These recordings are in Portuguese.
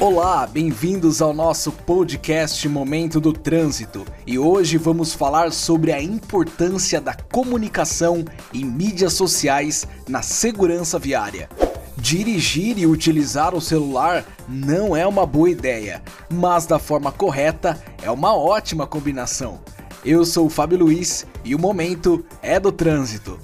Olá, bem-vindos ao nosso podcast Momento do Trânsito e hoje vamos falar sobre a importância da comunicação e mídias sociais na segurança viária. Dirigir e utilizar o celular não é uma boa ideia, mas da forma correta é uma ótima combinação. Eu sou o Fábio Luiz e o momento é do trânsito.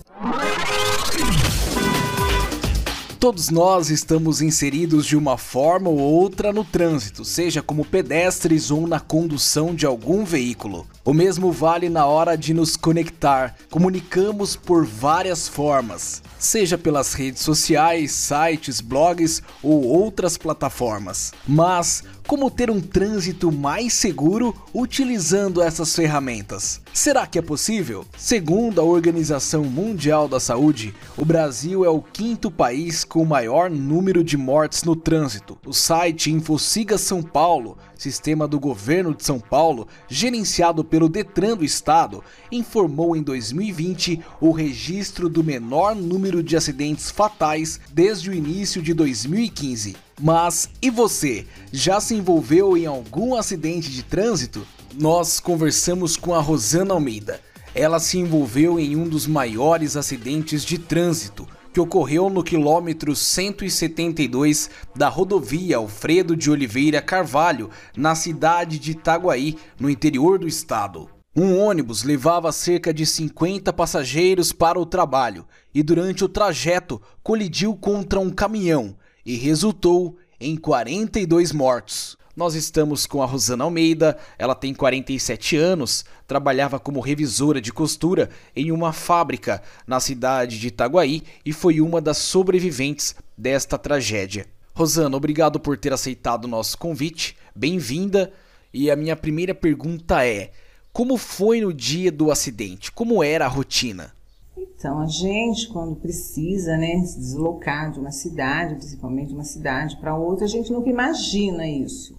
Todos nós estamos inseridos de uma forma ou outra no trânsito, seja como pedestres ou na condução de algum veículo. O mesmo vale na hora de nos conectar. Comunicamos por várias formas, seja pelas redes sociais, sites, blogs ou outras plataformas. Mas como ter um trânsito mais seguro utilizando essas ferramentas. Será que é possível? Segundo a Organização Mundial da Saúde, o Brasil é o quinto país com o maior número de mortes no trânsito. O site InfoSiga São Paulo, sistema do governo de São Paulo, gerenciado pelo Detran do estado, informou em 2020 o registro do menor número de acidentes fatais desde o início de 2015. Mas e você? Já se envolveu em algum acidente de trânsito? Nós conversamos com a Rosana Almeida. Ela se envolveu em um dos maiores acidentes de trânsito que ocorreu no quilômetro 172 da rodovia Alfredo de Oliveira Carvalho, na cidade de Itaguaí, no interior do estado. Um ônibus levava cerca de 50 passageiros para o trabalho e, durante o trajeto, colidiu contra um caminhão e resultou em 42 mortos. Nós estamos com a Rosana Almeida, ela tem 47 anos, trabalhava como revisora de costura em uma fábrica na cidade de Itaguaí e foi uma das sobreviventes desta tragédia. Rosana, obrigado por ter aceitado o nosso convite, bem-vinda. E a minha primeira pergunta é: como foi no dia do acidente? Como era a rotina? Então, a gente, quando precisa né, se deslocar de uma cidade, principalmente de uma cidade para outra, a gente nunca imagina isso.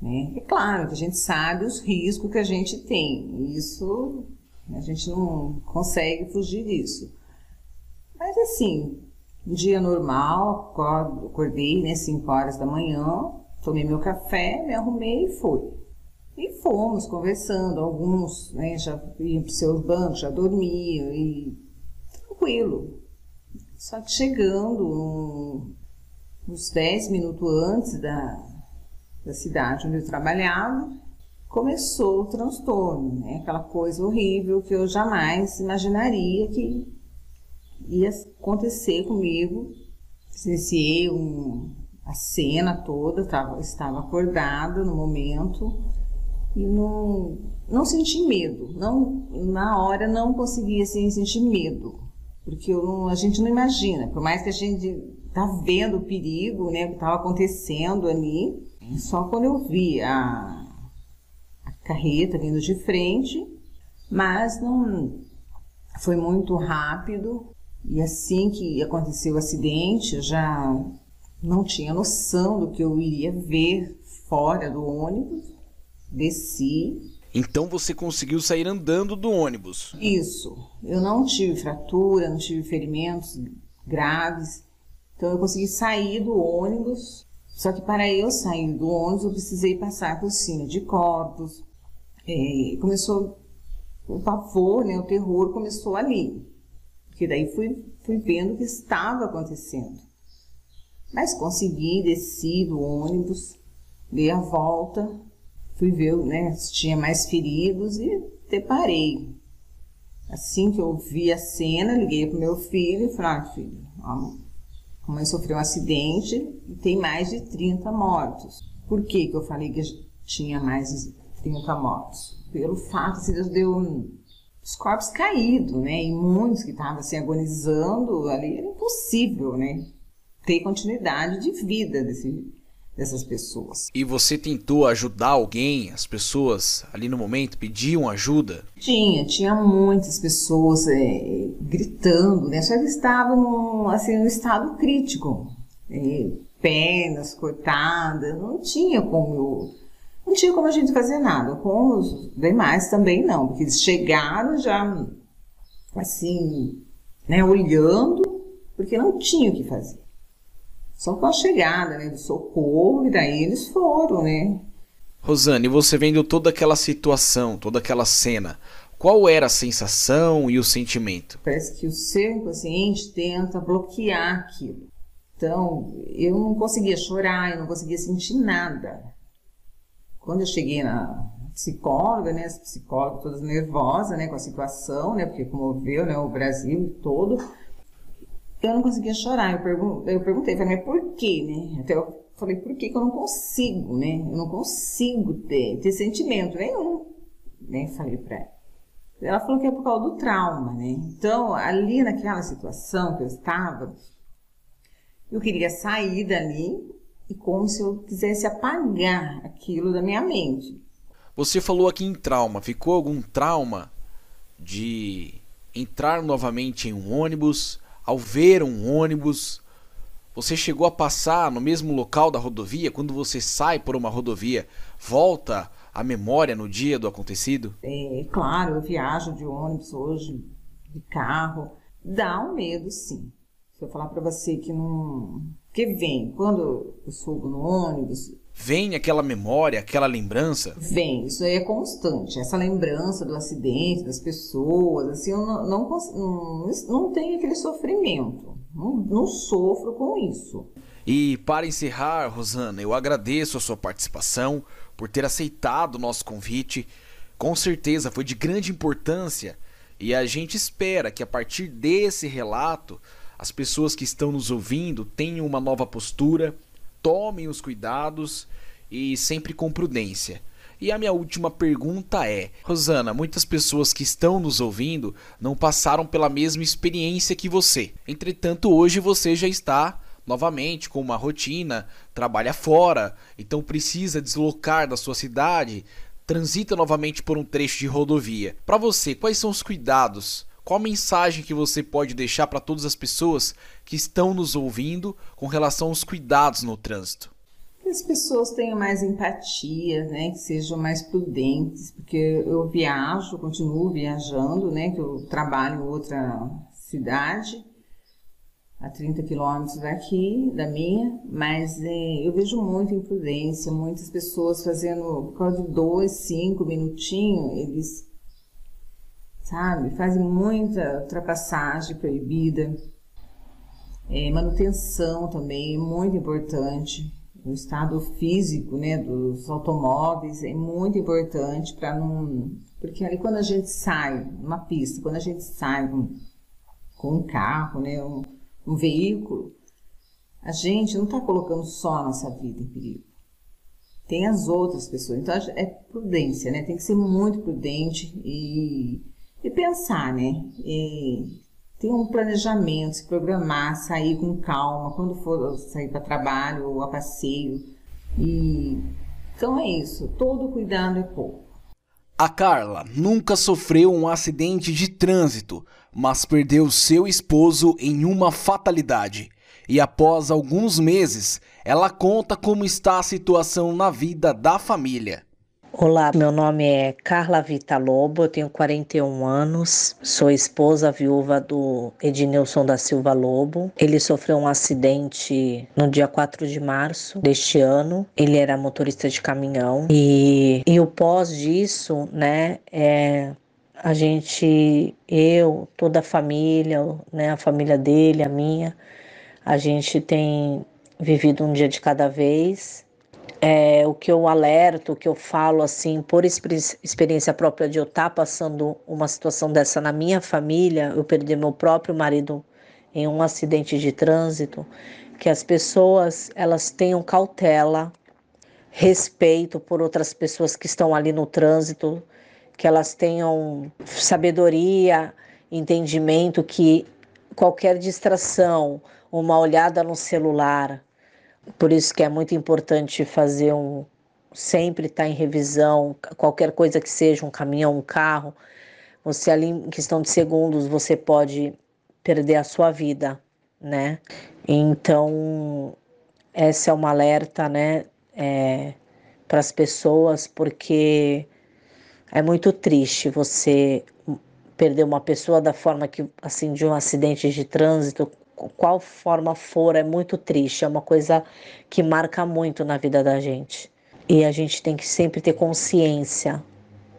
Né? É claro que a gente sabe os riscos que a gente tem, isso a gente não consegue fugir disso. Mas assim, um dia normal, acordei, né, 5 horas da manhã, tomei meu café, me arrumei e fui. Fomos conversando, alguns né, já iam para seus bancos, já dormiam, e tranquilo. Só que chegando um, uns 10 minutos antes da, da cidade onde eu trabalhava, começou o transtorno, né? aquela coisa horrível que eu jamais imaginaria que ia acontecer comigo. Presenciei um, a cena toda, tava, estava acordada no momento, e não, não senti medo. Não, na hora não conseguia assim, sentir medo, porque não, a gente não imagina, por mais que a gente tá vendo o perigo, né, que estava acontecendo ali, só quando eu vi a, a carreta vindo de frente, mas não foi muito rápido. E assim que aconteceu o acidente, eu já não tinha noção do que eu iria ver fora do ônibus desci. Então você conseguiu sair andando do ônibus? Isso. Eu não tive fratura, não tive ferimentos graves. Então eu consegui sair do ônibus. Só que para eu sair do ônibus eu precisei passar por cima de corpos. É, começou o pavor, né, o terror começou ali. Porque daí fui, fui vendo o que estava acontecendo. Mas consegui, desci do ônibus, dei a volta, fui ver né, se tinha mais feridos e deparei. Assim que eu vi a cena, liguei para meu filho e falei, ah, filho, a mãe sofreu um acidente e tem mais de 30 mortos. Por que, que eu falei que tinha mais de 30 mortos? Pelo fato de Deus deu os corpos caídos, né? E muitos que estavam assim agonizando ali, era impossível, né? Ter continuidade de vida desse, dessas pessoas. E você tentou ajudar alguém? As pessoas ali no momento pediam ajuda? Tinha, tinha muitas pessoas é, gritando, né? Só que estavam assim, no estado crítico. É, pernas cortadas, não tinha como eu, não tinha como a gente fazer nada. Com os demais também não, porque eles chegaram já assim, né, olhando, porque não tinha o que fazer. Só com a chegada, né, do socorro, e daí eles foram, né? Rosane, você vendo toda aquela situação, toda aquela cena, qual era a sensação e o sentimento? Parece que o seu inconsciente tenta bloquear aquilo. Então, eu não conseguia chorar, eu não conseguia sentir nada. Quando eu cheguei na psicóloga, né, as psicólogas todas nervosas, né, com a situação, né, porque comoveu, né, o Brasil todo, eu não conseguia chorar. Eu, pergun eu perguntei, falei, mas por quê, né? Até eu falei, por que, que eu não consigo, né? Eu não consigo ter, ter sentimento nenhum, né? Falei pra ela. Ela falou que é por causa do trauma, né? Então, ali naquela situação que eu estava, eu queria sair dali e como se eu quisesse apagar aquilo da minha mente. Você falou aqui em trauma. Ficou algum trauma de entrar novamente em um ônibus, ao ver um ônibus, você chegou a passar no mesmo local da rodovia? Quando você sai por uma rodovia, volta a memória no dia do acontecido? É, claro, eu viajo de ônibus hoje, de carro. Dá um medo, sim. Se eu falar para você que não. Que vem, quando eu subo no ônibus, Vem aquela memória, aquela lembrança? Vem, isso aí é constante. Essa lembrança do acidente, das pessoas, assim, eu não, não, não, não tenho aquele sofrimento. Não, não sofro com isso. E para encerrar, Rosana, eu agradeço a sua participação, por ter aceitado o nosso convite. Com certeza foi de grande importância e a gente espera que a partir desse relato as pessoas que estão nos ouvindo tenham uma nova postura tomem os cuidados e sempre com prudência. E a minha última pergunta é: Rosana, muitas pessoas que estão nos ouvindo não passaram pela mesma experiência que você. Entretanto, hoje você já está novamente com uma rotina, trabalha fora, então precisa deslocar da sua cidade, transita novamente por um trecho de rodovia. Para você, quais são os cuidados qual mensagem que você pode deixar para todas as pessoas que estão nos ouvindo com relação aos cuidados no trânsito? Que as pessoas tenham mais empatia, né? Que sejam mais prudentes, porque eu viajo, continuo viajando, né? Que eu trabalho em outra cidade, a 30 quilômetros daqui, da minha, mas é, eu vejo muita imprudência, muitas pessoas fazendo, por causa de dois, cinco minutinhos, eles sabe? Fazem muita ultrapassagem proibida. É, manutenção também é muito importante. O estado físico né, dos automóveis é muito importante para não. Porque ali quando a gente sai numa pista, quando a gente sai com, com um carro, né, um, um veículo, a gente não está colocando só a nossa vida em perigo. Tem as outras pessoas. Então é prudência, né? Tem que ser muito prudente e e pensar, né? E ter um planejamento, se programar, sair com calma, quando for sair para trabalho ou a passeio. E então é isso, todo cuidado é pouco. A Carla nunca sofreu um acidente de trânsito, mas perdeu seu esposo em uma fatalidade. E após alguns meses, ela conta como está a situação na vida da família. Olá, meu nome é Carla Vita Lobo, eu tenho 41 anos, sou esposa viúva do Ednilson da Silva Lobo. Ele sofreu um acidente no dia 4 de março deste ano. Ele era motorista de caminhão e, e o pós disso, né, é a gente, eu, toda a família, né, a família dele, a minha, a gente tem vivido um dia de cada vez é, o que eu alerto, o que eu falo assim, por experiência própria de eu estar tá passando uma situação dessa na minha família, eu perdi meu próprio marido em um acidente de trânsito, que as pessoas elas tenham cautela, respeito por outras pessoas que estão ali no trânsito, que elas tenham sabedoria, entendimento que qualquer distração, uma olhada no celular, por isso que é muito importante fazer um sempre estar tá em revisão, qualquer coisa que seja, um caminhão, um carro, você ali em questão de segundos você pode perder a sua vida, né? Então essa é uma alerta, né, é, para as pessoas, porque é muito triste você perder uma pessoa da forma que assim de um acidente de trânsito qual forma for, é muito triste, é uma coisa que marca muito na vida da gente. E a gente tem que sempre ter consciência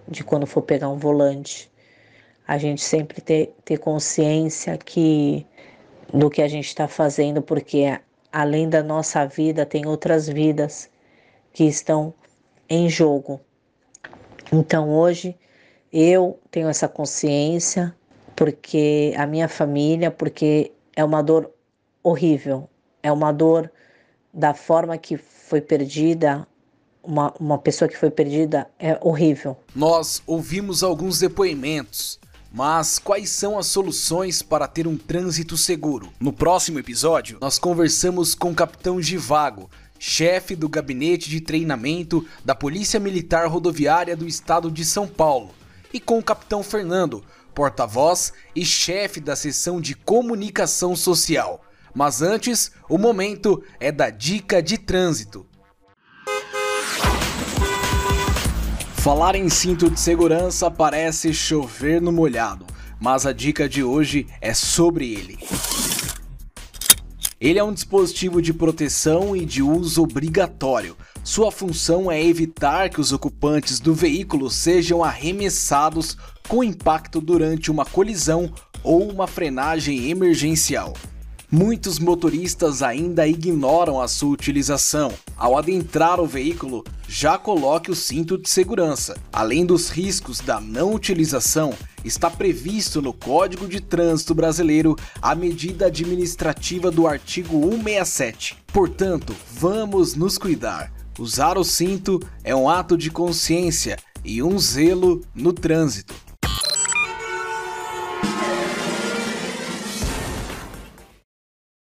de quando for pegar um volante. A gente sempre ter, ter consciência que do que a gente está fazendo, porque além da nossa vida, tem outras vidas que estão em jogo. Então hoje eu tenho essa consciência porque a minha família, porque é uma dor horrível, é uma dor da forma que foi perdida, uma, uma pessoa que foi perdida é horrível. Nós ouvimos alguns depoimentos, mas quais são as soluções para ter um trânsito seguro? No próximo episódio, nós conversamos com o capitão Givago, chefe do gabinete de treinamento da Polícia Militar Rodoviária do Estado de São Paulo, e com o capitão Fernando, porta-voz e chefe da seção de comunicação social. Mas antes, o momento é da dica de trânsito. Falar em cinto de segurança parece chover no molhado, mas a dica de hoje é sobre ele. Ele é um dispositivo de proteção e de uso obrigatório. Sua função é evitar que os ocupantes do veículo sejam arremessados com impacto durante uma colisão ou uma frenagem emergencial. Muitos motoristas ainda ignoram a sua utilização. Ao adentrar o veículo, já coloque o cinto de segurança. Além dos riscos da não utilização, está previsto no Código de Trânsito Brasileiro a medida administrativa do artigo 167. Portanto, vamos nos cuidar. Usar o cinto é um ato de consciência e um zelo no trânsito.